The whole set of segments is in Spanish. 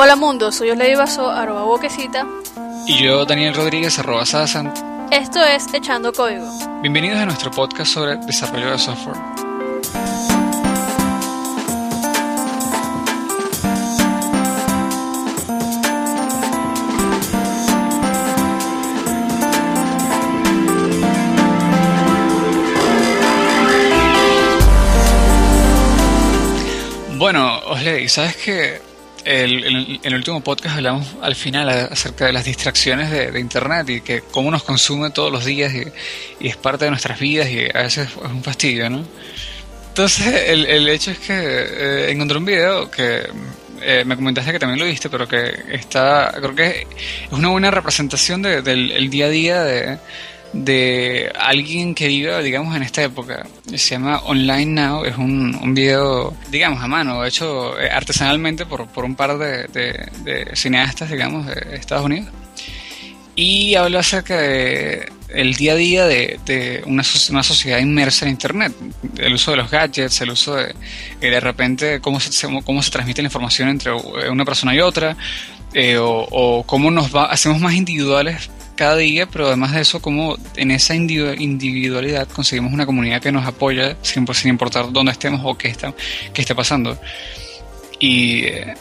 Hola mundo, soy Osley Vaso, arroba boquecita. Y yo, Daniel Rodríguez, arroba Sasan. Esto es Echando Código. Bienvenidos a nuestro podcast sobre desarrollo de software. Bueno, Osley, ¿sabes que el, en el último podcast hablamos al final acerca de las distracciones de, Internet y que cómo nos consume todos los días y, es parte de nuestras vidas y a veces es un fastidio, ¿no? Entonces, el, el hecho es que eh, encontré un video que eh, me comentaste que también lo viste, pero que está, creo que es una buena representación del día a día de de alguien que vive, digamos, en esta época. Se llama Online Now, es un, un video, digamos, a mano, hecho eh, artesanalmente por, por un par de, de, cineastas, digamos, de Estados Unidos. Y habla acerca de el día a día de, de una, una, sociedad inmersa en Internet, el uso de los gadgets, el uso de, de repente, cómo se, cómo se transmite la información entre una persona y otra, eh, o, o, cómo nos va, hacemos más individuales cada día, pero además de eso, como en esa individualidad conseguimos una comunidad que nos apoya sin, sin importar dónde estemos o qué está, qué esté pasando. Y eh,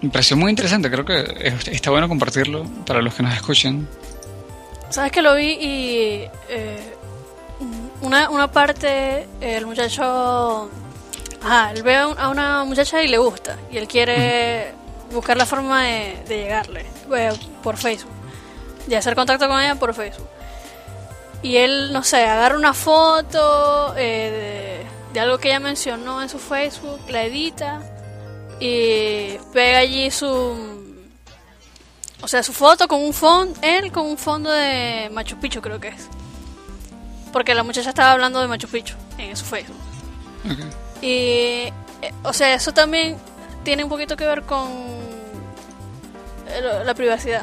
me pareció muy interesante, creo que está bueno compartirlo para los que nos escuchen. Sabes que lo vi y eh, una, una parte, el muchacho, ajá, él ve a una muchacha y le gusta, y él quiere buscar la forma de, de llegarle eh, por Facebook de hacer contacto con ella por Facebook. Y él, no sé, agarra una foto eh, de, algo que ella mencionó en su Facebook, la edita y pega allí su... O sea, su foto con un fondo, él con un fondo de Machu Picchu creo que es. Porque la muchacha estaba hablando de Machu Picchu en su Facebook. Y, eh, o sea, eso también tiene un poquito que ver con eh, la privacidad.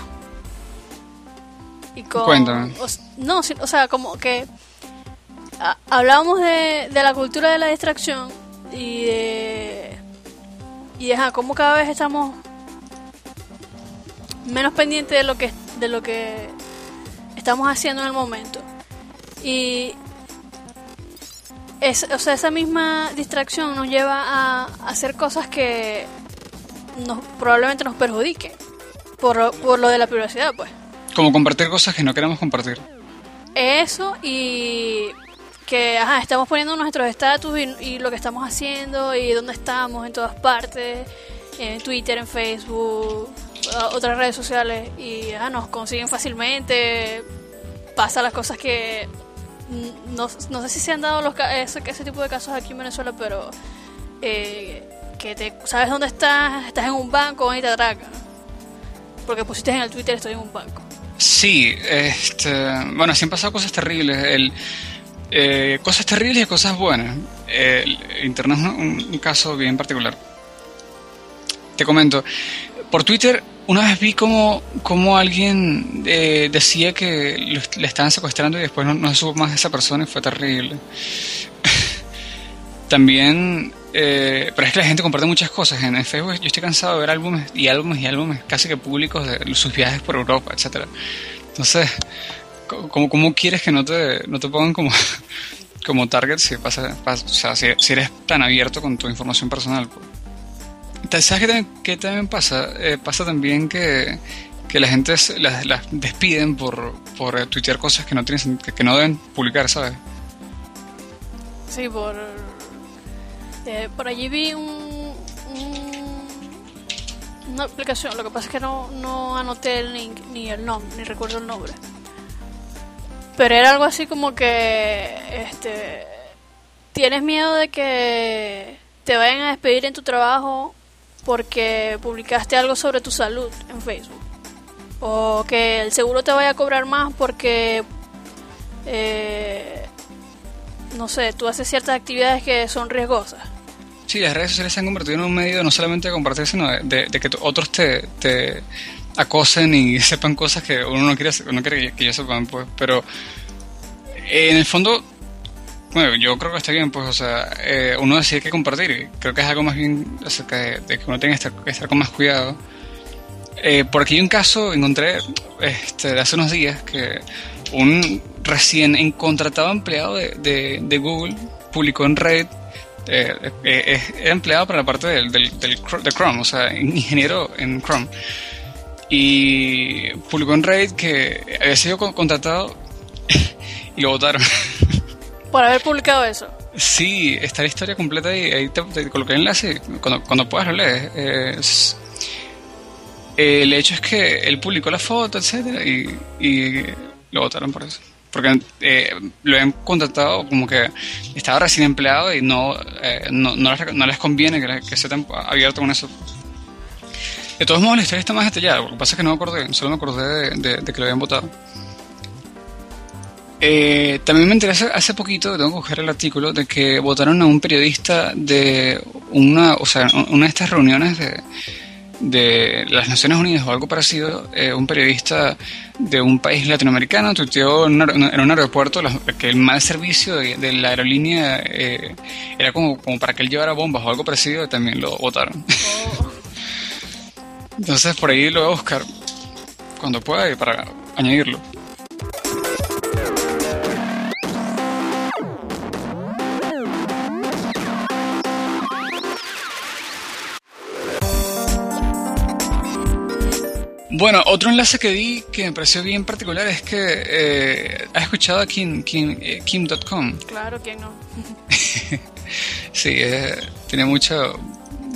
Y Cuéntame. no, o sea, como que hablábamos de, de la cultura de la distracción y de. Y de cómo cada vez estamos menos pendientes de lo que de lo que estamos haciendo en el momento. Y es, o sea, esa misma distracción nos lleva a, hacer cosas que nos, probablemente nos perjudiquen por, por lo de la privacidad, pues. Como compartir cosas que no queremos compartir. Eso y que ajá, estamos poniendo nuestros estatus y, lo que estamos haciendo y dónde estamos en todas partes, en Twitter, en Facebook, otras redes sociales y ajá, nos consiguen fácilmente. Pasa las cosas que no, no sé si se han dado los, ese, ese tipo de casos aquí en Venezuela, pero eh, que te sabes dónde estás, estás en un banco y te atracan. Porque pusiste en el Twitter estoy en un banco. Sí, este, bueno, sí han pasado cosas terribles. Eh, cosas terribles y cosas buenas. El Internet es un, caso bien particular. Te comento, por Twitter una vez vi como, como alguien eh, decía que le estaban secuestrando y después no, no supo más de esa persona y fue terrible. También eh, pero es que la gente comparte muchas cosas. En Facebook yo estoy cansado de ver álbumes y álbumes y álbumes casi que públicos de sus viajes por Europa, etcétera Entonces, ¿cómo, ¿cómo, quieres que no te, no te pongan como, como target si, pasa, o sea, si, eres tan abierto con tu información personal? Pues? ¿Sabes qué también, qué también pasa? Eh, pasa también que, que la gente las, las despiden por, por tuitear cosas que no, tienen, que, que no deben publicar, ¿sabes? Sí, por este, por allí vi un, una aplicación, lo que pasa es que no, no anoté el link ni el nombre, ni recuerdo el nombre. Pero era algo así como que este tienes miedo de que te vayan a despedir en tu trabajo porque publicaste algo sobre tu salud en Facebook. O que el seguro te vaya a cobrar más porque eh, no sé, tú haces ciertas actividades que son riesgosas. Sí, las redes sociales se han convertido en un medio no solamente de compartir, sino de, que otros te, te, acosen y sepan cosas que uno no quiere, no quiere que ellos sepan, pues. Pero en el fondo, bueno, yo creo que está bien, pues, o sea, eh, uno decide que compartir. Creo que es algo más bien acerca de, que uno tiene que estar, con más cuidado. Eh, por aquí un caso, encontré este, de hace unos días que un recién contratado empleado de, de, Google publicó en Reddit, eh, eh, es empleado para la parte del, del, del, de Chrome, o sea, ingeniero en Chrome. Y publicó en Reddit que había sido contratado y lo votaron. Por haber publicado eso. Sí, está la historia completa y ahí te, coloqué el enlace. Cuando, cuando puedas lo lees. el hecho es que él publicó la foto, etcétera, y, y lo votaron por eso. Porque eh, lo han contratado como que estaba recién empleado y no, eh, no, no, les, conviene que, que esté abierto con eso. De todos modos, la historia está más detallada. Lo que pasa es que no me acordé, solo me acordé de, que lo habían votado. Eh, también me interesa hace poquito, tengo que coger el artículo, de que votaron a un periodista de una, o sea, una de estas reuniones de, de las Naciones Unidas o algo parecido, eh, un periodista de un país latinoamericano tuiteó en, un aeropuerto que el mal servicio de, la aerolínea eh, era como, como, para que él llevara bombas o algo parecido, y también lo votaron. Oh. Entonces por ahí lo voy a buscar cuando pueda para añadirlo. Bueno, otro enlace que di que me pareció bien particular es que eh, has escuchado a Kim, Kim, eh, Kim.com. Claro, ¿quién no? sí, eh, tiene mucho,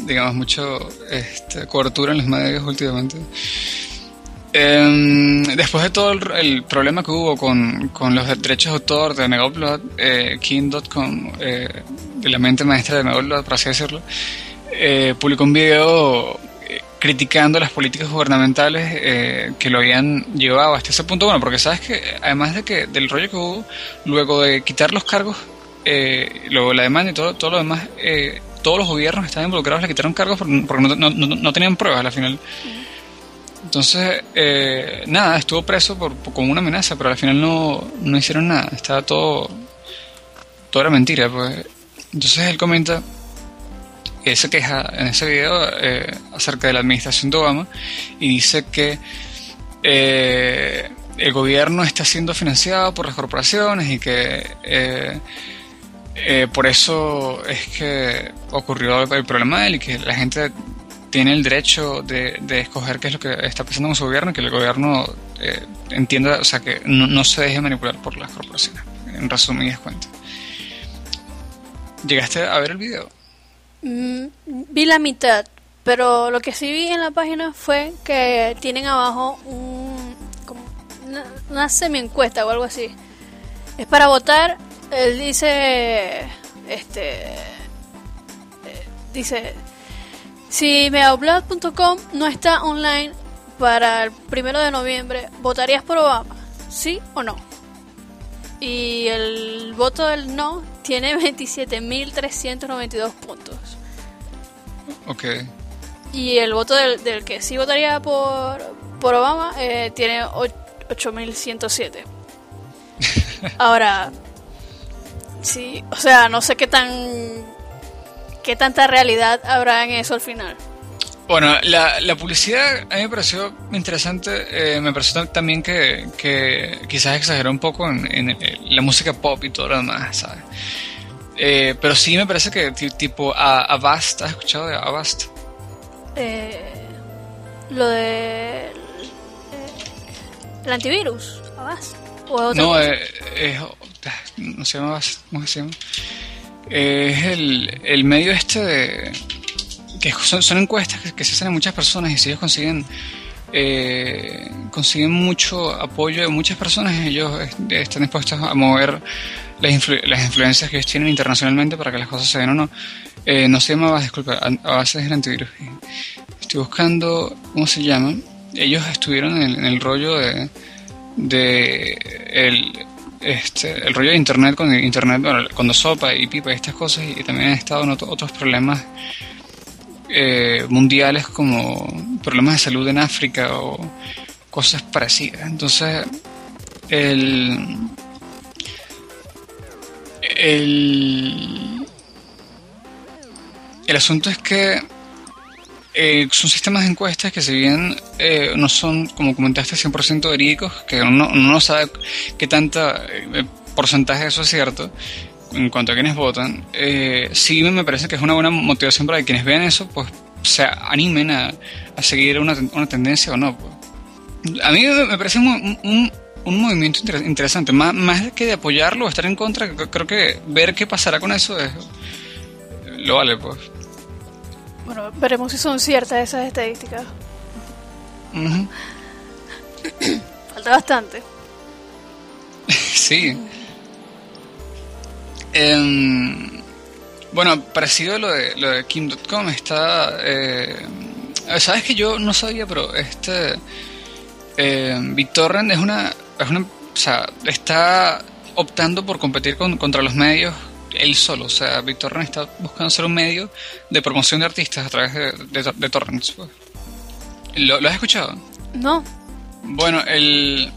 digamos, mucho este, cobertura en los medios últimamente. Em, después de todo el, problema que hubo con, con, los derechos de autor de Megaupload, eh, Kim.com, eh, de la mente maestra de Megaupload, por así decirlo, publicó un video criticando las políticas gubernamentales eh, que lo habían llevado hasta ese punto. Bueno, porque sabes que además de que del rollo que hubo, luego de quitar los cargos, eh, luego la demanda y todo, todo lo demás, eh, todos los gobiernos estaban involucrados, le quitaron cargos porque no, no, no, tenían pruebas al final. Entonces, nada, estuvo preso por, con una amenaza, pero al final no, no hicieron nada. Estaba todo, todo era mentira. Pues. Entonces él comenta que se queja en ese video eh, acerca de la administración de Obama y dice que eh, el gobierno está siendo financiado por las corporaciones y que eh, por eso es que ocurrió el problema de él y que la gente tiene el derecho de, escoger qué es lo que está pasando con su gobierno y que el gobierno entienda, o sea, que no, se deje manipular por las corporaciones, en resumidas cuentas. ¿Llegaste a ver el video? Mm, vi la mitad, pero lo que sí vi en la página fue que tienen abajo un, como una, semi encuesta o algo así. Es para votar. Él dice, este, eh, dice, si meablog.com no está online para el primero de noviembre, ¿votarías por Obama? ¿Sí o no? Y el voto del no tiene 27.392 puntos. Ok. Y el voto del, que sí votaría por, por Obama eh, tiene 8.107. Ahora, sí, o sea, no sé qué tan qué tanta realidad habrá en eso al final. Bueno, la, la publicidad a mí me pareció interesante, eh, me pareció también que, que, quizás exageró un poco en, en, la música pop y todo lo demás, ¿sabes? Eh, pero sí me parece que tipo Avast, ¿has escuchado de Avast? Eh, lo de... Eh, el antivirus, Avast. no, eh, no se llama Avast, ¿cómo se llama? es el, el medio este de... son, encuestas que, se hacen a muchas personas y si ellos consiguen... consiguen mucho apoyo de muchas personas, ellos están dispuestos a mover las, las, influencias que ellos tienen internacionalmente para que las cosas se den o no. Eh, no se llama disculpa, a base del antivirus. Estoy buscando, ¿cómo se llama? Ellos estuvieron en, el rollo de, de el, este, el rollo de internet con internet, bueno, cuando sopa y pipa y estas cosas, y también han estado en otros problemas eh, mundiales como problemas de salud en África o cosas parecidas. Entonces, el el, el asunto es que eh, son sistemas de encuestas que si bien eh, no son, como comentaste, 100% verídicos, que uno, no sabe qué tanta eh, porcentaje de eso es cierto en cuanto a quienes votan, sí me parece que es una buena motivación para que quienes vean eso, pues se animen a, seguir una, una, tendencia o no. Pues. A mí me parece un, un, un movimiento interesante, más, más que de apoyarlo o estar en contra, creo que ver qué pasará con eso es, lo vale, pues. Bueno, veremos si son ciertas esas estadísticas. Falta bastante. sí. Em, bueno, parecido a lo de, lo de Kim.com, está... Eh, Sabes que yo no sabía, pero este... Eh, BitTorrent es una, es una... O sea, está optando por competir con, contra los medios él solo. O sea, Víctor está buscando ser un medio de promoción de artistas a través de, de, torrents. Pues. ¿Lo, has escuchado? No. Bueno, el,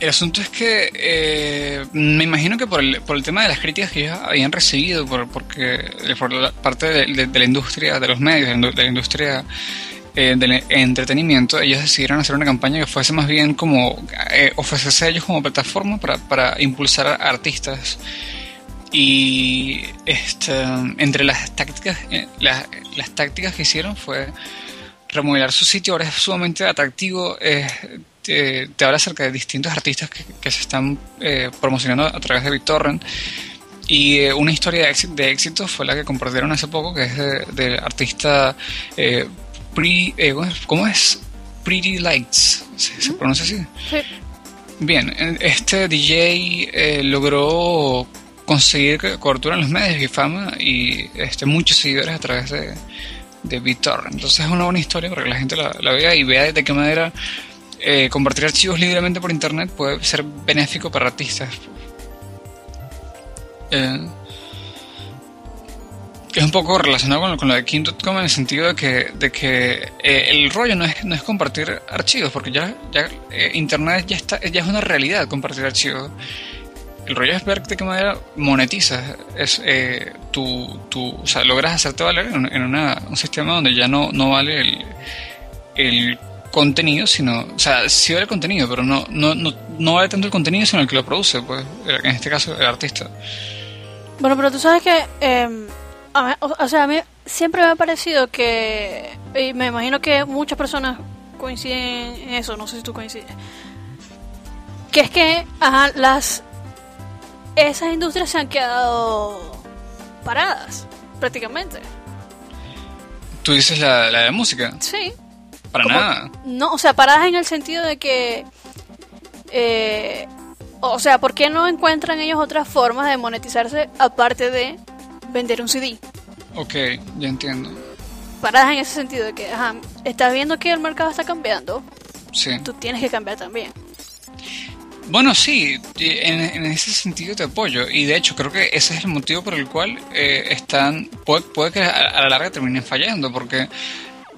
el asunto es que eh, me imagino que por el, por el tema de las críticas que ellos habían recibido, por, porque, por la parte de, la industria, de los medios, de la industria eh, del entretenimiento, ellos decidieron hacer una campaña que fuese más bien como eh, ofrecerse a ellos como plataforma para, para impulsar a artistas y este, entre las tácticas, eh, las, tácticas que hicieron fue remodelar su sitio, ahora es sumamente atractivo. Te, habla acerca de distintos artistas que, se están eh, promocionando a través de BitTorrent. Y eh, una historia de éxito, fue la que compartieron hace poco, que es del artista ¿cómo es? Pretty Lights, ¿se, pronuncia así? Bien, este DJ logró conseguir cobertura en los medios y fama y este, muchos seguidores a través de, de BitTorrent. Entonces es una buena historia para que la gente la, vea y vea de qué manera eh, compartir archivos libremente por internet puede ser benéfico para artistas. Eh, es un poco relacionado con, lo de King.com en el sentido de que, de que eh, el rollo no es, no es compartir archivos, porque ya, ya Internet ya, está, ya es una realidad compartir archivos el rollo es ver de qué manera monetizas es, eh, tu, tu, o sea, logras hacerte valer en, un sistema donde ya no, no vale el contenido, sino, o sea, sí vale el contenido, pero no, no, no, no vale tanto el contenido, sino el que lo produce, pues, en este caso, el artista. Bueno, pero tú sabes que, eh, o, sea, a mí siempre me ha parecido que, y me imagino que muchas personas coinciden en eso, no sé si tú coincides, que es que ajá, las esas industrias se han quedado paradas, prácticamente. ¿Tú dices la, la de música? Sí. Para nada. No, o sea, paradas en el sentido de que... Eh, o sea, ¿por qué no encuentran ellos otras formas de monetizarse aparte de vender un CD? Ok, ya entiendo. Paradas en ese sentido de que, ajá, estás viendo que el mercado está cambiando. Sí. Tú tienes que cambiar también. Bueno, sí, en, ese sentido te apoyo. Y de hecho, creo que ese es el motivo por el cual eh, están. Puede, que a, la larga terminen fallando, porque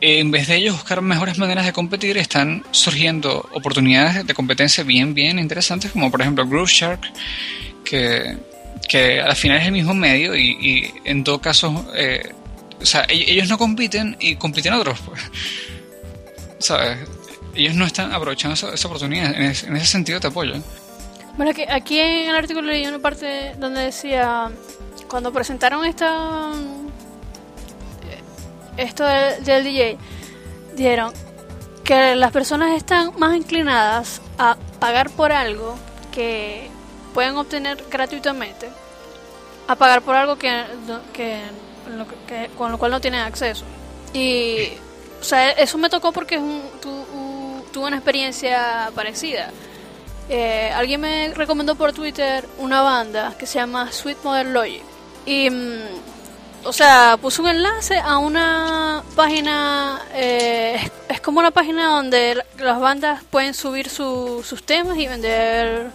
en vez de ellos buscar mejores maneras de competir, están surgiendo oportunidades de competencia bien, bien interesantes, como por ejemplo Groove Shark, que, que al final es el mismo medio y, en todo caso. Eh, o sea, e-, ellos no compiten y compiten otros, pues. ¿Sabes? ellos no están aprovechando esa, oportunidad. En, ese sentido te apoyo. Bueno, que aquí en el artículo leí una parte donde decía, cuando presentaron esta esto del, DJ, dijeron que las personas están más inclinadas a pagar por algo que pueden obtener gratuitamente a pagar por algo que, que, con lo cual no tienen acceso. Y, eso me tocó porque un, tuve una experiencia parecida. Eh, alguien me recomendó por Twitter una banda que se llama Sweet Modern Logic. Y, mm, o sea, puso un enlace a una página, eh, es, como una página donde las bandas pueden subir sus temas y vender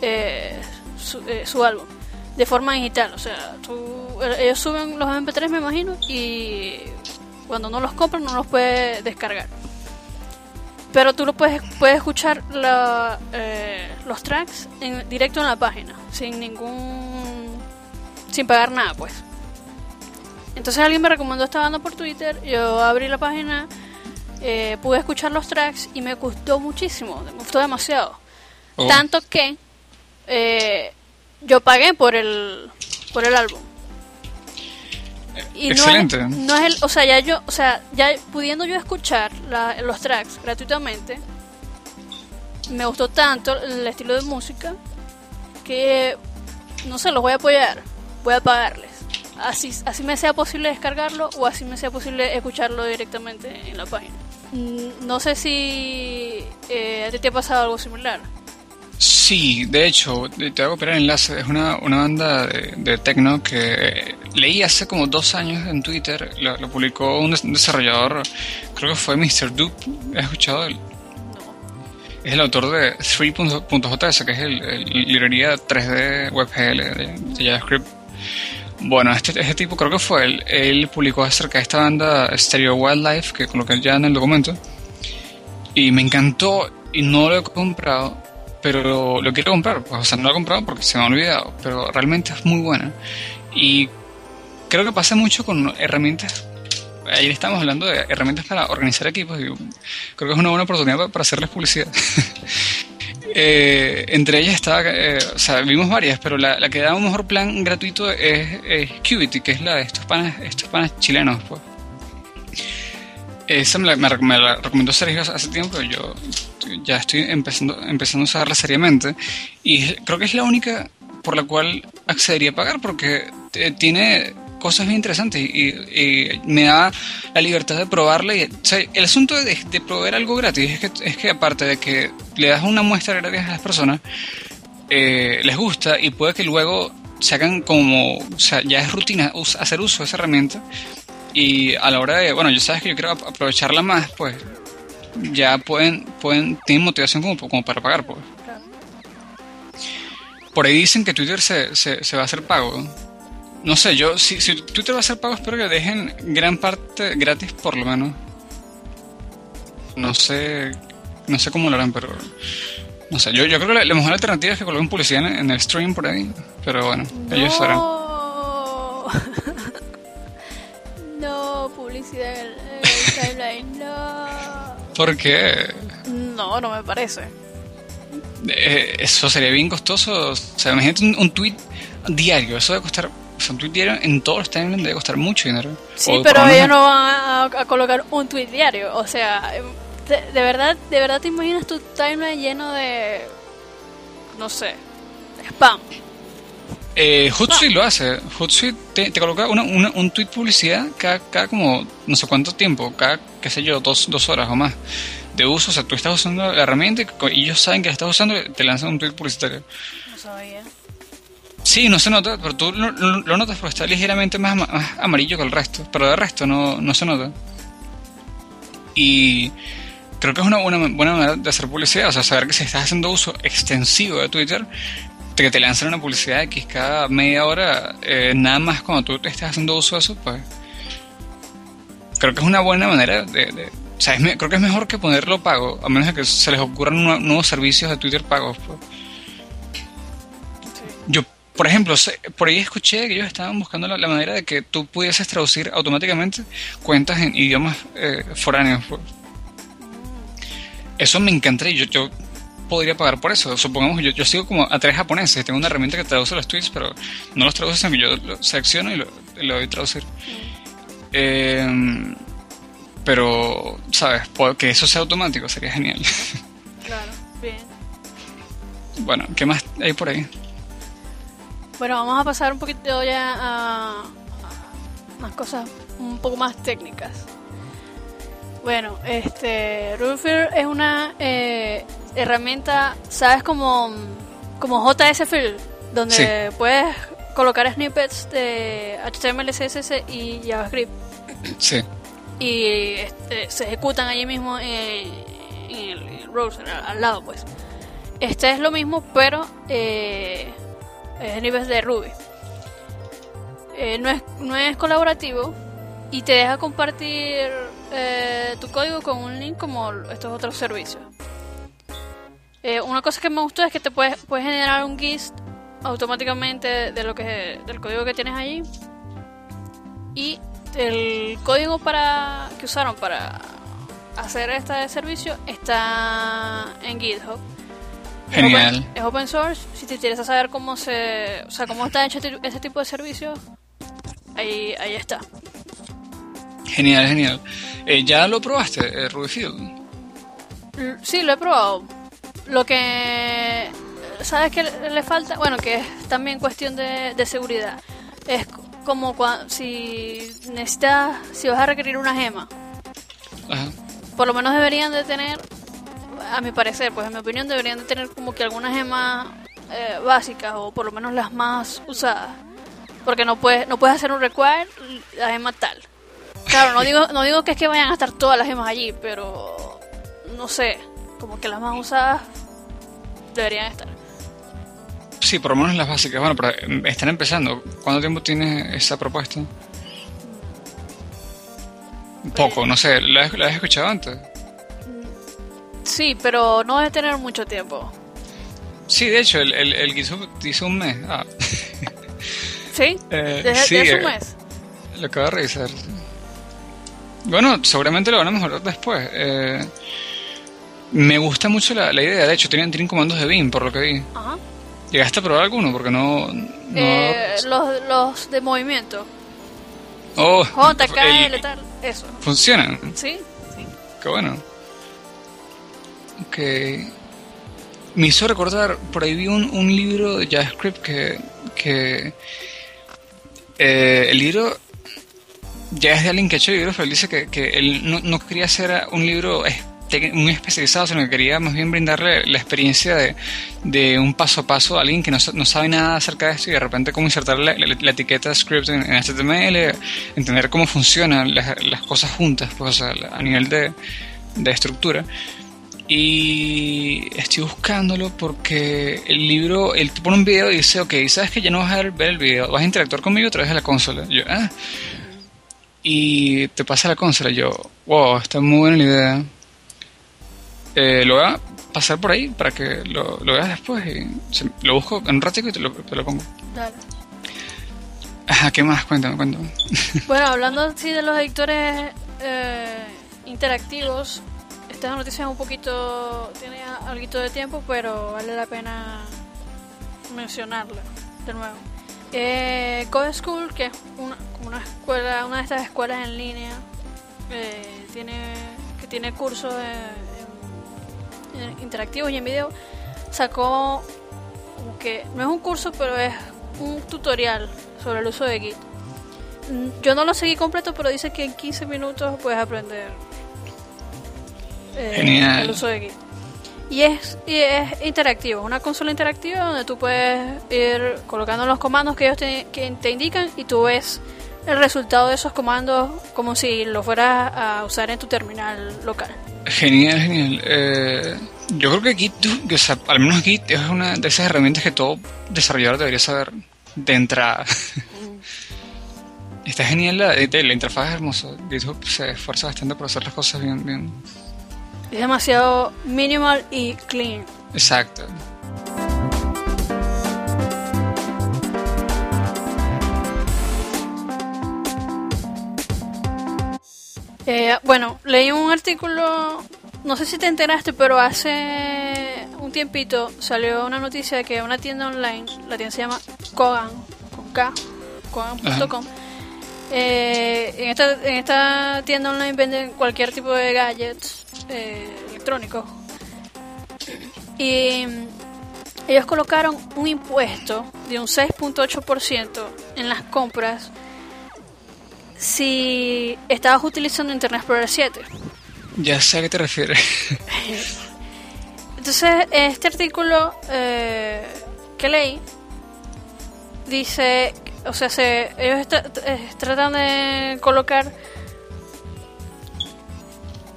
eh, su, álbum de forma digital. O sea, ellos suben los MP3, me imagino, y cuando no los compran no los puede descargar. Pero tú lo puedes, puedes escuchar eh, los tracks en, directo en la página, sin ningún. sin pagar nada, pues. Entonces alguien me recomendó esta banda por Twitter, yo abrí la página, eh, pude escuchar los tracks y me gustó muchísimo, me gustó demasiado. Oh. Tanto que eh, yo pagué por el por el álbum. Y Excelente. No es, no es el, o sea, ya yo, o sea, ya pudiendo yo escuchar la- los tracks gratuitamente, me gustó tanto el estilo de música que no sé, los voy a apoyar, voy a pagarles. Así, así me sea posible descargarlo o así me sea posible escucharlo directamente en la página. Mm, No sé si eh, a ti te ha pasado algo similar. Sí, de hecho, te a copiar el enlace. Es una, una banda de, de techno que leí hace como dos años en Twitter. Lo, lo publicó un, des- un desarrollador, creo que fue Mr. Dupe. ¿Has escuchado él? Es el autor de 3.js, que es el librería 3D WebGL de JavaScript. Bueno, este, este tipo creo que fue él. Él publicó acerca de esta banda Stereo Wildlife, que coloqué ya en el documento. Y me encantó y no lo he comprado, pero lo, quiero comprar. Pues, o sea, no lo he comprado porque se me ha olvidado, pero realmente es muy buena. Y creo que pasa mucho con herramientas. Ayer estábamos hablando de herramientas para organizar equipos y creo que es una buena oportunidad para hacerles publicidad. Eh, entre ellas estaba, eh, o sea, vimos varias, pero la, la que da un mejor plan gratuito es, es Qubity, que es la de estos panas, estos panas chilenos. Pues. Esa me la, me, me la recomendó Sergio hace tiempo, yo ya estoy empezando, empezando a usarla seriamente y creo que es la única por la cual accedería a pagar porque eh, tiene cosas bien interesantes y, y me da la libertad de probarla. Y, o sea, el asunto de, de proveer algo gratis es que, es que aparte de que le das una muestra gratis a las personas, eh, les gusta y puede que luego se hagan como, o sea, ya es rutina hacer uso de esa herramienta y a la hora de, bueno, yo sabes que yo quiero ap- aprovecharla más, pues ya pueden, pueden, tienen motivación como, como para pagar, pues. Por ahí dicen que Twitter se, se, se va a hacer pago. No sé, yo, si, si Twitter va a hacer pago, espero que dejen gran parte gratis, por lo menos. No sé, no sé cómo lo harán, pero no sé. Yo, yo creo que la, la mejor alternativa es que coloquen publicidad en, en el stream por ahí, pero bueno, ellos sabrán. No. no, publicidad en el, en el timeline, no. ¿Por qué? No, no me parece. Eh, eso sería bien costoso. O sea, imagínate un, un tweet diario, eso debe costar. Tweet diario en todos los timelines debe costar mucho dinero. Sí, O pero ellos no van a, a colocar un tweet diario. O sea, de, de verdad, de verdad te imaginas tu timeline lleno de, no sé, spam. Eh, Hootsuite lo hace. Hootsuite te, te coloca una, una- un tweet publicidad cada, cada como no sé cuánto tiempo, cada, qué sé yo, dos, dos horas o más de uso. O sea, tú estás usando la herramienta y ellos saben que la estás usando y te lanzan un tweet publicitario. No sabía. Sí, no se nota, pero tú lo, notas porque está ligeramente más, ama- más amarillo que el resto. Pero de resto no, no se nota. Y creo que es una buena, manera de hacer publicidad. O sea, saber que si estás haciendo uso extensivo de Twitter, que te lanzan una publicidad X cada media hora, eh, nada más cuando tú te estés haciendo uso de eso, pues creo que es una buena manera de... o sea, creo que es mejor que ponerlo pago, a menos que se les ocurran nue- nuevos servicios de Twitter pagos. Pues. Por ejemplo, por ahí escuché que ellos estaban buscando la, la manera de que tú pudieses traducir automáticamente cuentas en idiomas eh, foráneos. pues. Eso me encantaría. Yo, yo podría pagar por eso. Supongamos que yo, yo sigo como a tres japoneses. Tengo una herramienta que traduce los tweets, pero no los traduce, sino que yo lo selecciono y lo, lo doy a traducir. Eh, pero, ¿sabes? Que eso sea automático sería genial. Claro, bien. bueno, ¿qué más hay por ahí? Bueno, vamos a pasar un poquito ya a, a unas cosas un poco más técnicas. Bueno, este, Ruffer es una eh, herramienta, ¿sabes? Como, como JS Fill, donde puedes colocar snippets de HTML, CSS y JavaScript Sí. y este, se ejecutan allí mismo en, en el, en el browser, al, al lado, pues. Este es lo mismo, pero eh, es a nivel de Ruby. Eh, no, es, no es colaborativo y te deja compartir eh, tu código con un link como estos otros servicios. Eh, una cosa que me gustó es que te puedes, puedes generar un gist automáticamente de lo que del código que tienes allí y el código para que usaron para hacer este servicio está en GitHub. Genial. Es open, source. Si te interesa saber cómo se, o sea, cómo está hecho este tipo de servicios, ahí, ahí está. Genial, genial. Eh, ¿Ya lo probaste, eh, Rubyfield? Sí, lo he probado. Lo que sabes que le falta, bueno, que es también cuestión de, de seguridad. Es como cuando, si necesitas, si vas a requerir una gema. Por lo menos deberían de tener a mi parecer, pues en mi opinión deberían de tener como que algunas gemas eh, básicas o por lo menos las más usadas. Porque no puedes, no puedes hacer un require la gema tal. Claro, no digo, no digo que es que vayan a estar todas las gemas allí, pero no sé, como que las más usadas deberían estar. Sí, por lo menos las básicas. Bueno, pero em, están empezando. ¿Cuánto tiempo tiene esa propuesta? Poco, no sé. ¿La, has escuchado antes? Sí, pero no debe tener mucho tiempo. Sí, de hecho, el, el, el hizo un mes. Ah. ¿Sí? Eh, ¿Desde, un eh, mes? Lo acabo de revisar. Bueno, seguramente lo van a mejorar después. Eh, me gusta mucho la, la, idea. De hecho, tienen, tienen comandos de BIM, por lo que vi. Ajá. ¿Llegaste a probar alguno? Porque no... Eh, los, los de movimiento. Oh, J, K, L, tal, eso. ¿Funcionan? Sí, sí. Qué bueno. Ok. Me hizo recordar, por ahí vi un, un libro de JavaScript que... que eh, el libro ya es de alguien que ha hecho libros, pero él dice que, que él no, no quería hacer un libro muy especializado, sino que quería más bien brindarle la experiencia de, de un paso a paso a alguien que no, no, sabe nada acerca de esto y de repente cómo insertar la, etiqueta script en, HTML, entender cómo funcionan las, las cosas juntas, pues, a nivel de, de estructura. Y estoy buscándolo porque el libro, él te pone un video y dice, ok, sabes que ya no vas a ver el video, vas a interactuar conmigo a través de la consola. yo, ah. Y te pasa la consola. Yo, wow, está muy buena la idea eh, lo voy a pasar por ahí para que lo, lo veas después. Y lo busco en un ratito y te lo, te lo pongo. Dale. Ajá, ¿qué más? Cuéntame, cuéntame. Bueno, hablando así de los editores eh, interactivos, esta noticia es un poquito, tiene algo de tiempo, pero vale la pena mencionarla de nuevo. Eh, Code School, que es una, una escuela, una de estas escuelas en línea, eh, tiene que tiene cursos interactivos y en video, sacó que no es un curso, pero es un tutorial sobre el uso de Git. Mm, yo no lo seguí completo, pero dice que en 15 minutos puedes aprender eh, el uso de Git. Y es, y es interactivo, una consola interactiva donde tú puedes ir colocando los comandos que ellos te, que te indican y tú ves el resultado de esos comandos como si lo fueras a usar en tu terminal local. Genial, genial. Eh, yo creo que Git, al menos Git es una de esas herramientas que todo desarrollador debería saber de entrada. Está genial, la, la interfaz es hermosa. GitHub se esfuerza bastante por hacer las cosas bien, bien. Es demasiado minimal y clean. Exacto. Eh, bueno, leí un artículo, no sé si te enteraste, pero hace un tiempito salió una noticia de que una tienda online, la tienda se llama Kogan, con K, Kogan.com. Eh, en, esta, en esta tienda online venden cualquier tipo de gadgets eh, electrónicos. Y ellos colocaron un impuesto de un 6.8% en las compras si estabas utilizando Internet Explorer 7. Ya sé a qué te refieres. Entonces, este artículo eh, que leí dice, o sea, se, ellos eh, tratan de colocar,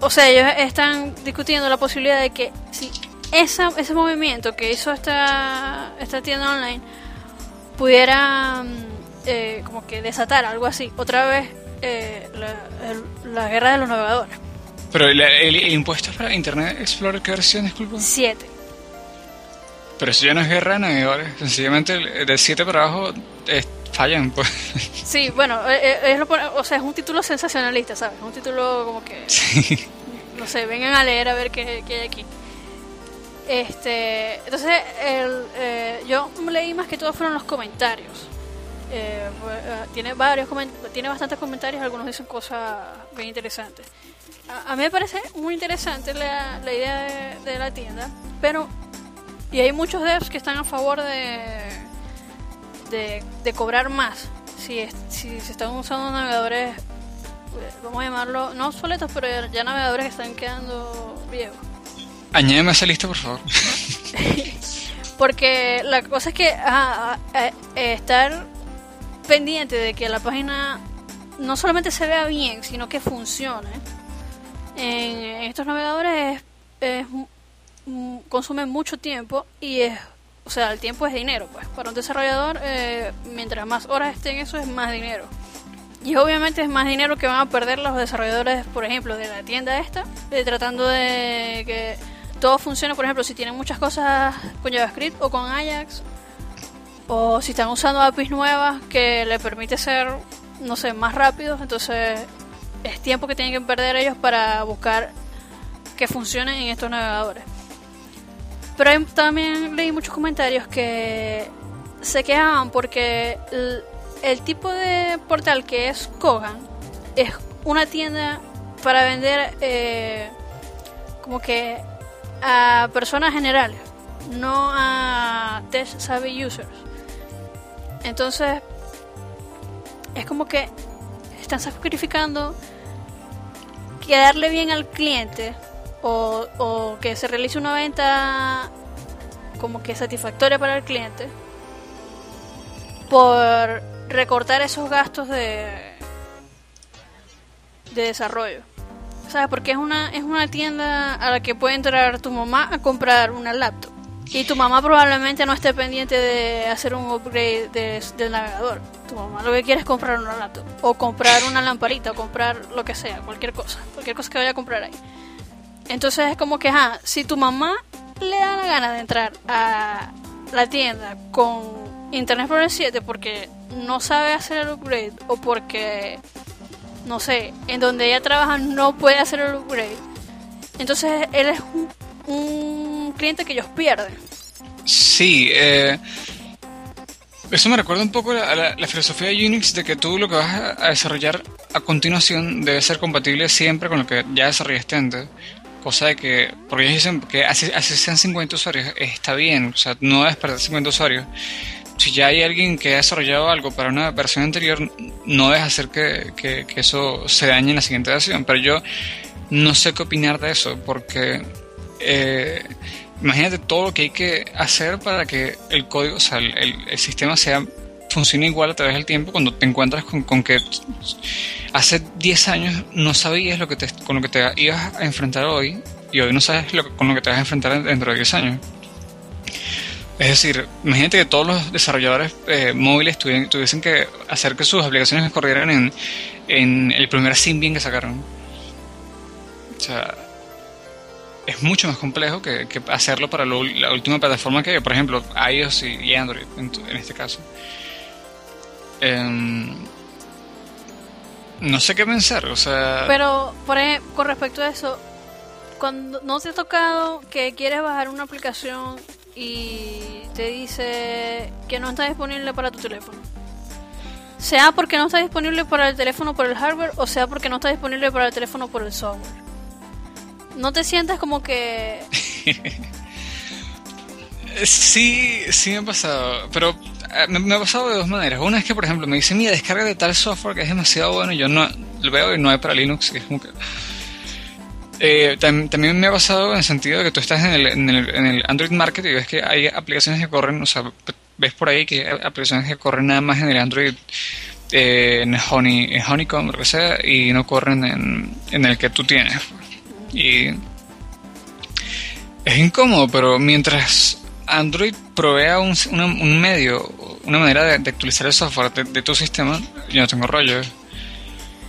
o sea, ellos están discutiendo la posibilidad de que si esa, ese movimiento que hizo esta, esta tienda online pudiera eh, como que desatar algo así, otra vez eh, la, guerra de los navegadores. Pero el, impuesto para Internet Explorer, ¿qué versión, disculpa? 7. Pero eso ya no es guerra de navegadores, sencillamente de 7 para abajo fallan, pues. Sí, bueno, eh, eh, es, o sea, es un título sensacionalista, ¿sabes? Un título como que... No sé, vengan a leer a ver qué, qué hay aquí. Este, entonces, el, eh, yo leí más que todo fueron los comentarios. Eh, tiene varios tiene bastantes comentarios, algunos dicen cosas bien interesantes. A, mí me parece muy interesante la, la idea de, la tienda, pero y hay muchos devs que están a favor de de, cobrar más si, si se están usando navegadores, vamos a llamarlo, no obsoletos, pero ya navegadores que están quedando viejos. Añádeme a esa lista, por favor. Porque la cosa es que eh, estar pendiente de que la página no solamente se vea bien, sino que funcione en estos navegadores es, consume mucho tiempo y es o sea, el tiempo es dinero, pues. Para un desarrollador, eh, mientras más horas estén eso, es más dinero. Y obviamente es más dinero que van a perder los desarrolladores, por ejemplo, de la tienda esta, tratando de que todo funcione, por ejemplo, si tienen muchas cosas con JavaScript o con Ajax, o si están usando APIs nuevas que le permite ser, no sé, más rápidos, entonces es tiempo que tienen que perder ellos para buscar que funcionen en estos navegadores. Pero también leí muchos comentarios que se quejaban porque el, tipo de portal que es Kogan es una tienda para vender eh, como que a personas generales, no a test savvy users. Entonces, es como que están sacrificando quedarle bien al cliente o, que se realice una venta como que satisfactoria para el cliente por recortar esos gastos de de desarrollo. ¿Sabes? Porque es una, es una tienda a la que puede entrar tu mamá a comprar una laptop. Y tu mamá probablemente no esté pendiente de hacer un upgrade del navegador. Tu mamá lo que quiere es comprar una laptop. O comprar una lamparita, o comprar lo que sea, cualquier cosa. Cualquier cosa que vaya a comprar ahí. Entonces es como que, ajá, si tu mamá le da la gana de entrar a la tienda con Internet Explorer 7 porque no sabe hacer el upgrade o porque, no sé, en donde ella trabaja no puede hacer el upgrade, entonces él es un, cliente que ellos pierden. Sí, eh, eso me recuerda un poco a la, filosofía de Unix de que tú lo que vas a desarrollar a continuación debe ser compatible siempre con lo que ya desarrollaste antes. Cosa de que, porque ellos dicen que así, sean 50 usuarios, está bien, o sea, no es para 50 usuarios. Si ya hay alguien que ha desarrollado algo para una versión anterior, no deja hacer que, que, eso se dañe en la siguiente versión. Pero yo no sé qué opinar de eso, porque eh, imagínate todo lo que hay que hacer para que el código, o sea, el, el sistema sea funciona igual a través del tiempo cuando te encuentras con, que hace 10 años no sabías lo que te, con lo que te ibas a enfrentar hoy y hoy no sabes con lo que te vas a enfrentar dentro de 10 años. Es decir, imagínate que todos los desarrolladores eh, móviles tuviesen que hacer que sus aplicaciones corrieran en, en el primer Symbian que sacaron. O sea, es mucho más complejo que, hacerlo para la última plataforma que, por ejemplo, iOS y, Android en este caso. Em, no sé qué pensar, o sea... Pero, por ejemplo, con respecto a eso, cuando no te ha tocado que quieres bajar una aplicación y te dice que no está disponible para tu teléfono. Sea porque no está disponible para el teléfono por el hardware o sea porque no está disponible para el teléfono por el software. No te sientas como que... sí, sí me ha pasado, pero eh, me, ha pasado de dos maneras. Una es que, por ejemplo, me dicen, mira, descarga de tal software que es demasiado bueno y yo no lo veo y no hay para Linux. es. Eh, también me ha pasado en el sentido de que tú estás en el, en, el, Android Market y ves que hay aplicaciones que corren, o sea, ves por ahí que hay aplicaciones que corren nada más en el Android, eh, en, Honey, en Honeycomb, lo que sea, y no corren en, en el que tú tienes. Y es incómodo, pero mientras Android provea un, medio, una manera de, actualizar el software de, tu sistema, yo no tengo rollo.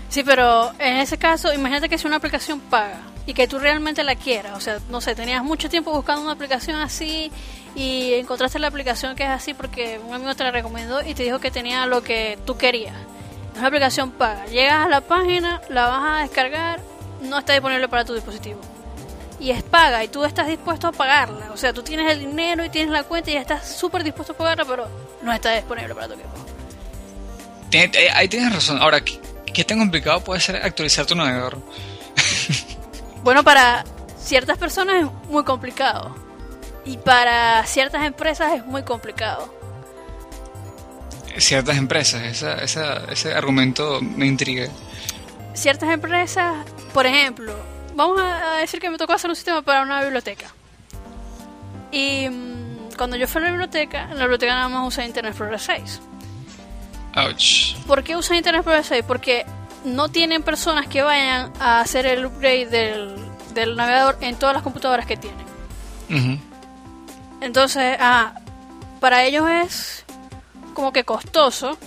Sí, pero en ese caso, imagínate que es una aplicación paga. y que tú realmente la quieras. O sea, no sé, tenías mucho tiempo buscando una aplicación así y encontraste la aplicación que es así porque un amigo te la recomendó y te dijo que tenía lo que tú querías. Es una aplicación paga. Llegas a la página, la vas a descargar, no está disponible para tu dispositivo. Y es paga y tú estás dispuesto a pagarla. O sea, tú tienes el dinero y tienes la cuenta y estás súper dispuesto a pagarla, pero no está disponible para tu equipo. Ahí tienes razón. Ahora, ¿qué tan complicado puede ser actualizar tu navegador? bueno, para ciertas personas es muy complicado. Y para ciertas empresas es muy complicado. Ciertas empresas, esa, ese argumento me intriga. Ciertas empresas, por ejemplo, vamos a decir que me tocó hacer un sistema para una biblioteca. Y mm, cuando yo fui a la biblioteca, en la biblioteca nada más usé Internet Explorer 6. Ouch. ¿Por qué usan Internet Explorer 6? Porque no tienen personas que vayan a hacer el upgrade del, del navegador en todas las computadoras que tienen. Entonces, ah, para ellos es como que costoso,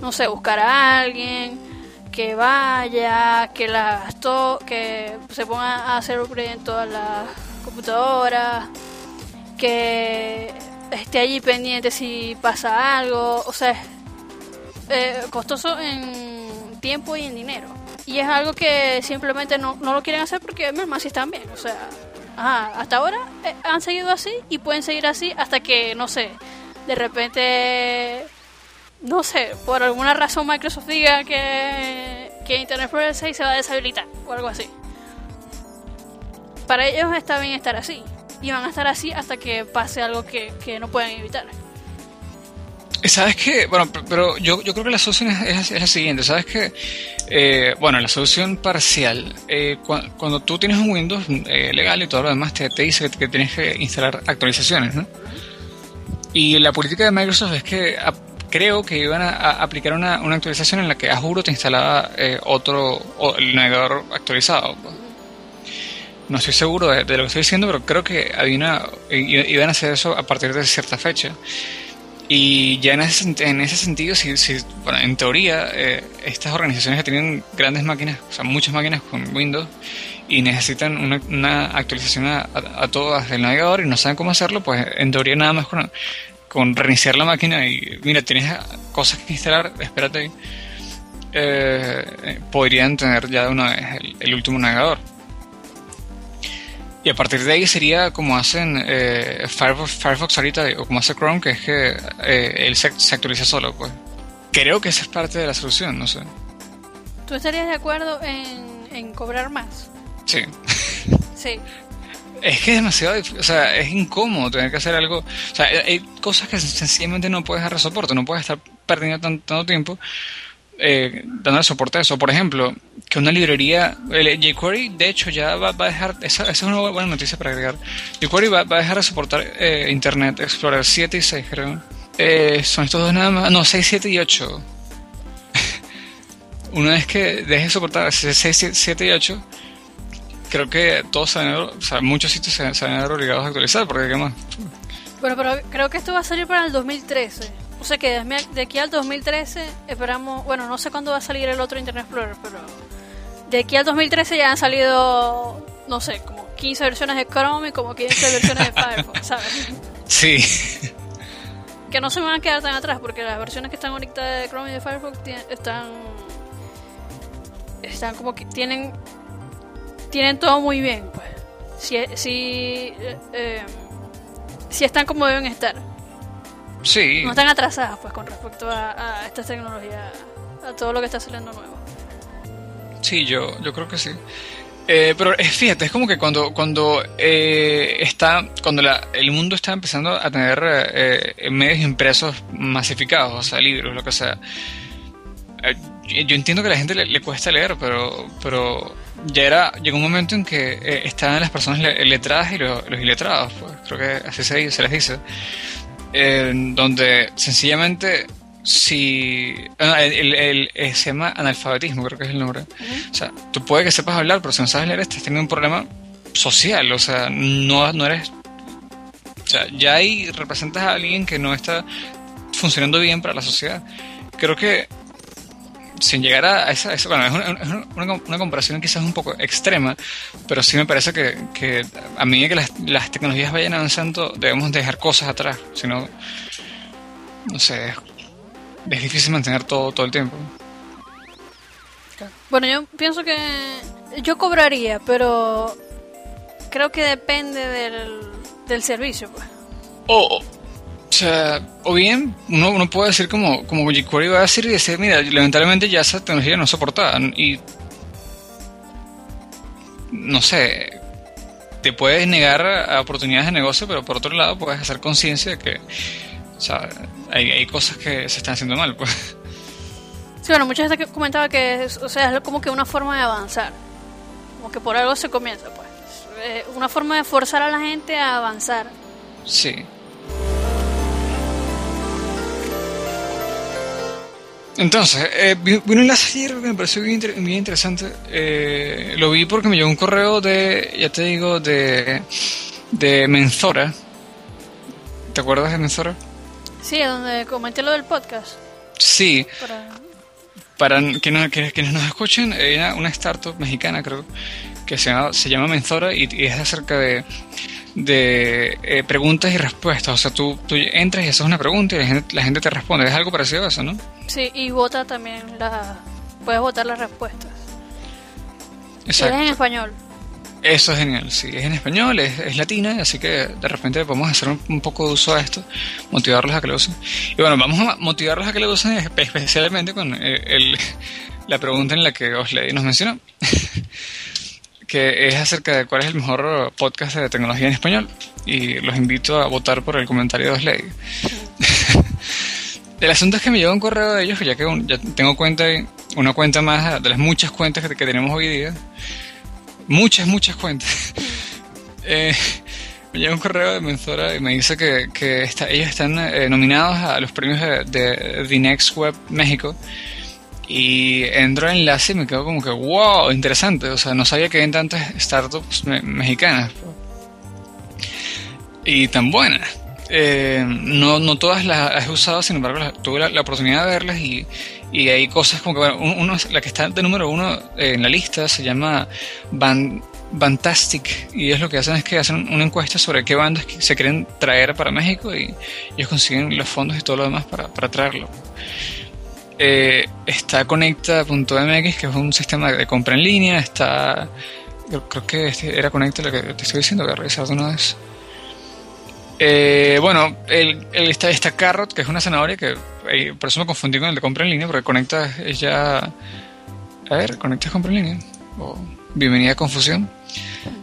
no sé, buscar a alguien que vaya, que la gastó, que se ponga a hacer upgrade en todas las computadoras, que esté allí pendiente si pasa algo, o sea, eh, costoso en tiempo y en dinero. Y es algo que simplemente no, no lo quieren hacer porque más si están bien. O sea, hasta ahora eh, han seguido así y pueden seguir así hasta que, no sé, de repente, no sé, por alguna razón Microsoft diga que, que Internet Explorer 6 se va a deshabilitar o algo así. Para ellos está bien estar así. Y van a estar así hasta que pase algo que, que no pueden evitar. ¿Sabes qué? Bueno, pero yo, yo creo que la solución es, la siguiente. ¿Sabes qué? Eh, bueno, la solución parcial. Eh, cuando, tú tienes un Windows eh, legal y todo lo demás, te, te dice que, tienes que instalar actualizaciones, ¿no? Y la política de Microsoft es que creo que iban a, aplicar una, actualización en la que a juro te instalaba otro el navegador actualizado. No estoy seguro de, lo que estoy diciendo, pero creo que había una, iban a hacer eso a partir de cierta fecha. Y ya en ese, en ese sentido, si, si bueno, en teoría, eh, estas organizaciones que tienen grandes máquinas, o sea, muchas máquinas con Windows, y necesitan una, actualización a, a, todas del navegador y no saben cómo hacerlo, pues en teoría nada más con, con reiniciar la máquina y, mira, tienes cosas que instalar, espérate eh, podrían tener ya de una vez el último navegador. Y a partir de ahí sería como hacen eh, Firefox, Firefox ahorita, o como hace Chrome, que es que eh, él se, actualiza solo, pues. Creo que esa es parte de la solución, no sé. ¿Tú estarías de acuerdo en, cobrar más? Sí. Sí. Es que es demasiado o sea, es incómodo tener que hacer algo. O sea, hay cosas que sencillamente no puedes dar soporte, no puedes estar perdiendo tanto tiempo eh, dando soporte a eso. Por ejemplo, que una librería, el jQuery de hecho ya va, a dejar, esa, es una buena noticia para agregar, jQuery va, va a dejar de soportar eh, Internet Explorer 7 y 6 creo. Eh, son estos dos nada más, no, 6, 7 y 8. una vez que deje de soportar 6, 7 y 8, creo que todos se van a, o sea, muchos sitios se, van a ver obligados a actualizar, porque digamos... Bueno, pero creo que esto va a salir para el 2013. O sea que de aquí al 2013 esperamos, bueno, no sé cuándo va a salir el otro Internet Explorer, pero de aquí al 2013 ya han salido, no sé, como 15 versiones de Chrome y como 15 versiones de Firefox, ¿sabes? Sí. Que no se van a quedar tan atrás porque las versiones que están ahorita de Chrome y de Firefox están están como que tienen tienen todo muy bien, pues. Si si eh, eh, si están como deben estar. Sí. No están atrasadas, pues, con respecto a, a esta tecnología, a todo lo que está saliendo nuevo. Sí, yo, yo creo que sí. Eh, pero fíjate, es como que cuando, cuando eh, está, cuando la, el mundo está empezando a tener eh, medios impresos masificados, o sea, libros, lo que sea. Yo entiendo que a la gente le, cuesta leer, pero, pero ya era, llegó un momento en que estaban las personas letradas y los, los iletrados, pues creo que así se, se les dice donde sencillamente si ah, el, el, eh, se llama analfabetismo creo que es el nombre. O sea tú puedes que sepas hablar pero si no sabes leer estás teniendo un problema social o sea no, no eres o sea ya ahí representas a alguien que no está funcionando bien para la sociedad. Creo que sin llegar a esa, bueno, es una, una, comparación quizás un poco extrema, pero sí me parece que, que a medida que las, las, tecnologías vayan avanzando, debemos dejar cosas atrás, si no, no sé, es difícil mantener todo, todo el tiempo. Bueno, yo pienso que yo cobraría, pero creo que depende del, del servicio, pues. O, o sea, o bien uno, uno puede decir como, como jQuery va a decir y decir, mira, lamentablemente ya esa tecnología no soporta y no sé, te puedes negar a oportunidades de negocio, pero por otro lado puedes hacer conciencia de que o sea, hay, hay cosas que se están haciendo mal, pues. Sí, bueno, mucha gente comentaba que es, o sea, es como que una forma de avanzar. Como que por algo se comienza, pues. Eh, una forma de forzar a la gente a avanzar. Sí. Entonces, eh, vi, un enlace ayer que me pareció bien, interesante. Eh, lo vi porque me llegó un correo de, ya te digo, de, de Menzora. ¿Te acuerdas de Menzora? Sí, donde comenté lo del podcast. Sí. Para, quienes, quienes, nos escuchen, hay una, startup mexicana, creo, que se llama, se llama Menzora y, es acerca de, de eh, preguntas y respuestas. O sea, tú, tú entras y haces una pregunta y la gente, la gente te responde. Es algo parecido a eso, ¿no? Sí, y vota también la... Puedes votar las respuestas. Exacto. es en español. Eso es genial, sí, es en español, es, latina, así que de repente podemos hacer un, poco de uso a esto, motivarlos a que lo usen. Y bueno, vamos a motivarlos a que lo usen especialmente con eh, el, la pregunta en la que Osley nos mencionó, que es acerca de cuál es el mejor podcast de tecnología en español. Y los invito a votar por el comentario de Osley. El asunto es que me llegó un correo de ellos, ya que ya tengo cuenta, una cuenta más de las muchas cuentas que, tenemos hoy día. Muchas, muchas cuentas. eh, me llegó un correo de Menzora y me dice que, que está, ellos están eh, nominados a los premios de, The Next Web México. Y entró el enlace y me quedó como que, wow, interesante. O sea, no sabía que había tantas startups mexicanas. Y tan buenas. Eh, no, no todas las he usado, sin embargo, tuve la, oportunidad de verlas y, y hay cosas como que, bueno, uno, la que está de número uno en la lista se llama Van, Fantastic y ellos lo que hacen es que hacen una encuesta sobre qué bandas se quieren traer para México y ellos consiguen los fondos y todo lo demás para, para traerlo. Eh, está Conecta.mx, que es un sistema de compra en línea, está... Creo, que era Conecta lo que te estoy diciendo, a revisar de una vez. Eh, bueno, el, el, está, esta Carrot, que es una zanahoria que eh, por eso me confundí con el de compra en línea, porque Conecta es ya. A ver, Conecta es compra en línea. bienvenida a confusión.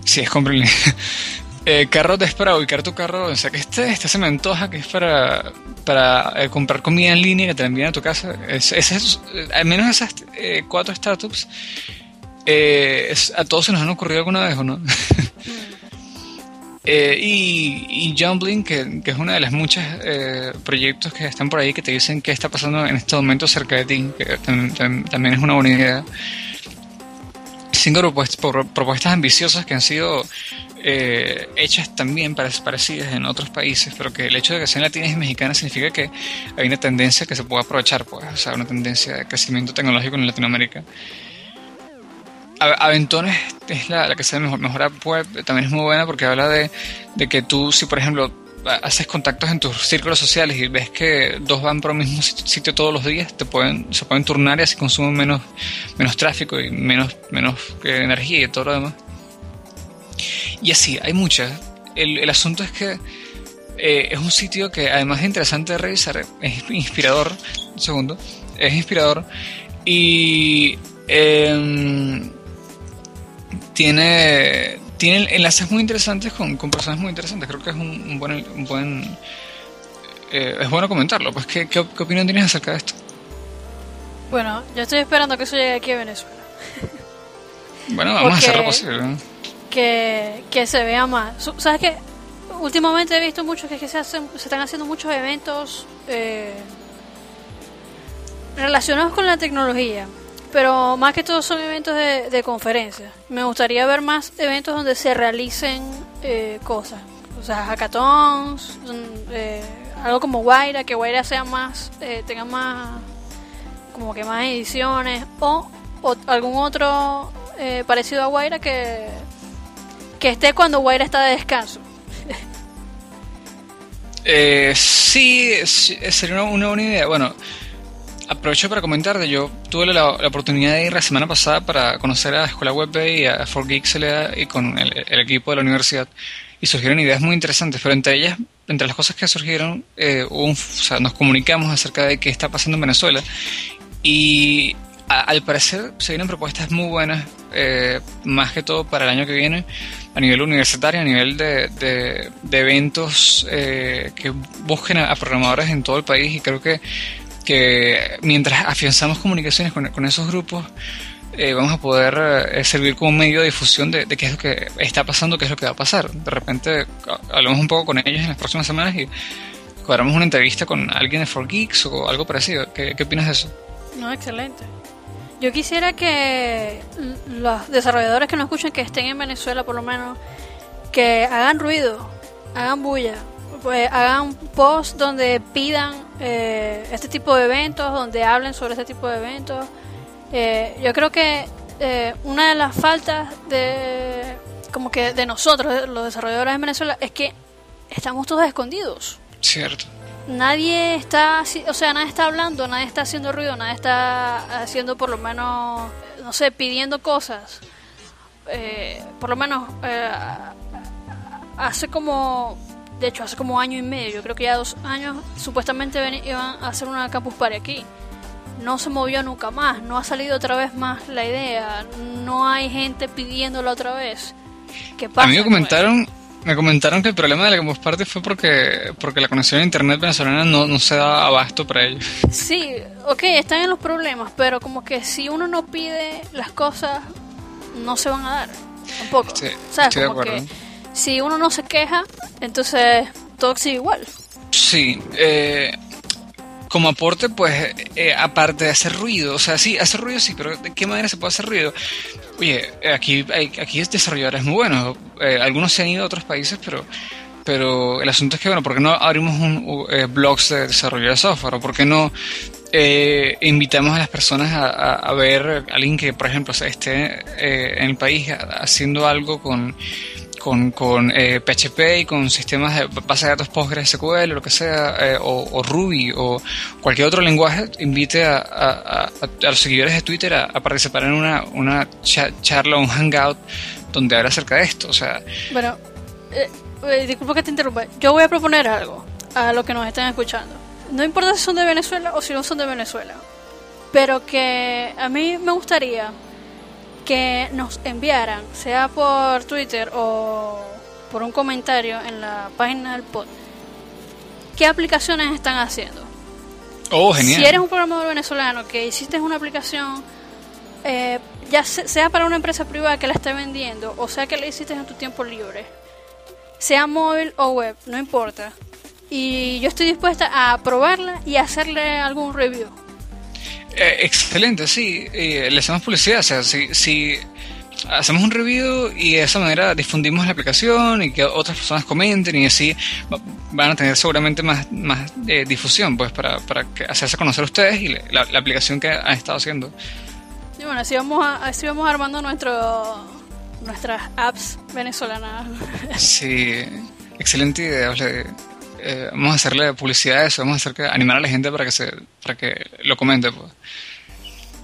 Sí, es compra en línea. eh, Carrot es para ubicar tu carro. O sea, que este, este se me antoja que es para, para eh, comprar comida en línea que te la envíen a tu casa. Es, es, al menos esas eh, cuatro startups. a todos se nos han ocurrido alguna vez, ¿o no? Eh, y, y Jumbling, que, que, es uno de los muchos eh, proyectos que están por ahí que te dicen qué está pasando en este momento cerca de ti, que también es una buena idea. Cinco propuestas, ambiciosas que han sido eh, hechas también parecidas en otros países, pero que el hecho de que sean latinas y mexicanas significa que hay una tendencia que se puede aprovechar, pues, o sea, una tendencia de crecimiento tecnológico en Latinoamérica. Aventones es la, que se mejor, mejor también es muy buena porque habla de, que tú, si por ejemplo haces contactos en tus círculos sociales y ves que dos van por el mismo sitio todos los días, te pueden, se pueden turnar y así consumen menos, menos tráfico y menos, menos eh, energía y todo lo demás. Y así, hay muchas. El, el asunto es que eh, es un sitio que además de interesante de revisar, es inspirador, un segundo, es inspirador y... Eh, tiene, tiene enlaces muy interesantes con, con personas muy interesantes. Creo que es un, buen... Un buen eh, es bueno comentarlo. Pues, ¿qué, ¿qué, opinión tienes acerca de esto? Bueno, yo estoy esperando que eso llegue aquí a Venezuela. Bueno, vamos a hacer lo posible. Que, que se vea más. ¿Sabes qué? Últimamente he visto mucho que, se, hacen, se están haciendo muchos eventos eh, relacionados con la tecnología. Pero más que todo son eventos de, de conferencias. Me gustaría ver más eventos donde se realicen eh, cosas. O sea, hackathons, eh, algo como Guaira, que Guaira sea más, tenga más, como que más ediciones o, algún otro parecido a Guaira que, que esté cuando Guaira está de descanso. Eh, sí, sería una, buena idea. Bueno, aprovecho para comentar de yo tuve la, oportunidad de ir la semana pasada para conocer a Escuela Web y a 4Geeks y con el, equipo de la universidad y surgieron ideas muy interesantes, pero entre ellas, entre las cosas que surgieron, eh, nos comunicamos acerca de qué está pasando en Venezuela y al parecer se vienen propuestas muy buenas, eh, más que todo para el año que viene, a nivel universitario, a nivel de, de, eventos eh, que busquen a, programadores en todo el país y creo que, que mientras afianzamos comunicaciones con, con esos grupos, eh, vamos a poder servir como medio de difusión de, qué es lo que está pasando, qué es lo que va a pasar. De repente hablamos un poco con ellos en las próximas semanas y cuadramos una entrevista con alguien de 4Geeks o algo parecido. ¿Qué, qué opinas de eso? No, excelente. Yo quisiera que los desarrolladores que nos escuchen, que estén en Venezuela por lo menos, que hagan ruido, hagan bulla, pues hagan post donde pidan eh, este tipo de eventos, donde hablen sobre este tipo de eventos. Eh, yo creo que eh, una de las faltas de como que de nosotros, los desarrolladores en Venezuela, es que estamos todos escondidos. Cierto nadie está, o sea, nadie está hablando, nadie está haciendo ruido, nadie está haciendo por lo menos, no sé, pidiendo cosas. Eh, por lo menos eh, hace como, de hecho, hace como año y medio, yo creo que ya dos años, supuestamente iban a hacer una campus party aquí. No se movió nunca más, no ha salido otra vez más la idea, no hay gente pidiéndolo otra vez. ¿Qué pasa? A mí me comentaron me comentaron que el problema de la Campus Party fue porque, porque la conexión a internet venezolana no, no se da abasto para ellos. Sí, ok, están en los problemas, pero como que si uno no pide las cosas, no se van a dar. Tampoco. Sí, ¿Sabes? como que si uno no se queja, entonces todo sigue igual. Sí, eh, como aporte, pues, eh, aparte de hacer ruido, o sea, sí, hacer ruido sí, pero ¿de qué manera se puede hacer ruido? Oye, aquí hay, aquí es desarrolladores muy buenos, eh, algunos se han ido a otros países, pero pero el asunto es que, bueno, ¿por qué no abrimos un, eh, blogs de desarrollo de software? ¿O por qué no invitamos a las personas a, ver a alguien que, por ejemplo, esté en el país haciendo algo con con, con PHP eh, y con sistemas de base de datos PostgreSQL, lo que sea, eh, o, Ruby o cualquier otro lenguaje, invite a, a, los seguidores de Twitter a, participar en una, una charla, un hangout donde habla acerca de esto. O sea, bueno, eh, disculpa que te interrumpa. Yo voy a proponer algo a los que nos estén escuchando. No importa si son de Venezuela o si no son de Venezuela, pero que a mí me gustaría que nos enviaran, sea por Twitter o por un comentario en la página del pod, qué aplicaciones están haciendo. Oh, genial. Si eres un programador venezolano que hiciste una aplicación, eh, ya sea para una empresa privada que la esté vendiendo, o sea que la hiciste en tu tiempo libre, sea móvil o web, no importa. Y yo estoy dispuesta a probarla y hacerle algún review. Eh, excelente, sí. le hacemos publicidad. O sea, si, si hacemos un review y de esa manera difundimos la aplicación y que otras personas comenten y así van a tener seguramente más, más eh, difusión pues para, para hacerse conocer a ustedes y la, aplicación que han estado haciendo. Y bueno, así vamos, así vamos armando nuestro, nuestras apps venezolanas. Sí, excelente idea. Eh, vamos a hacerle publicidad a eso, vamos a hacer que animar a la gente para que se para que lo comente. Pues.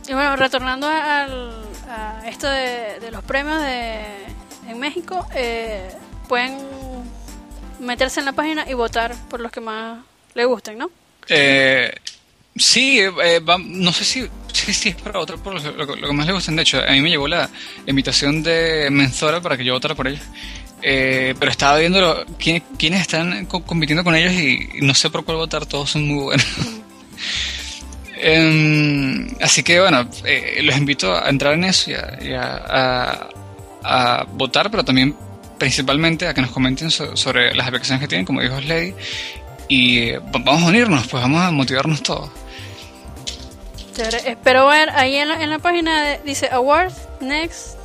Y bueno, retornando al, a esto de, los premios de, en México, eh, pueden meterse en la página y votar por los que más le gusten, ¿no? Eh, sí, eh, no sé si, si, es para votar por lo, que más le gusten. De hecho, a mí me llegó la invitación de Menzora para que yo votara por ellos. Eh, pero estaba viendo quiénes, están compitiendo con ellos y, no sé por cuál votar, todos son muy buenos. Em, así que bueno, eh, los invito a entrar en eso y, a, votar, pero también principalmente a que nos comenten sobre las aplicaciones que tienen, como dijo Lady, y vamos a unirnos, pues vamos a motivarnos todos. Espero ver ahí en la, en la página dice Awards Next,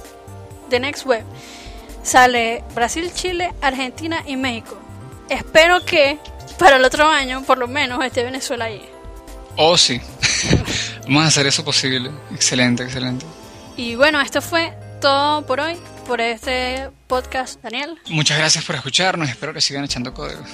The Next Web sale Brasil, Chile, Argentina y México. Espero que para el otro año, por lo menos, esté Venezuela ahí. Oh, sí. Vamos a hacer eso posible. Excelente, excelente. Y bueno, esto fue todo por hoy, por este podcast, Daniel. Muchas gracias por escucharnos. Espero que sigan echando códigos.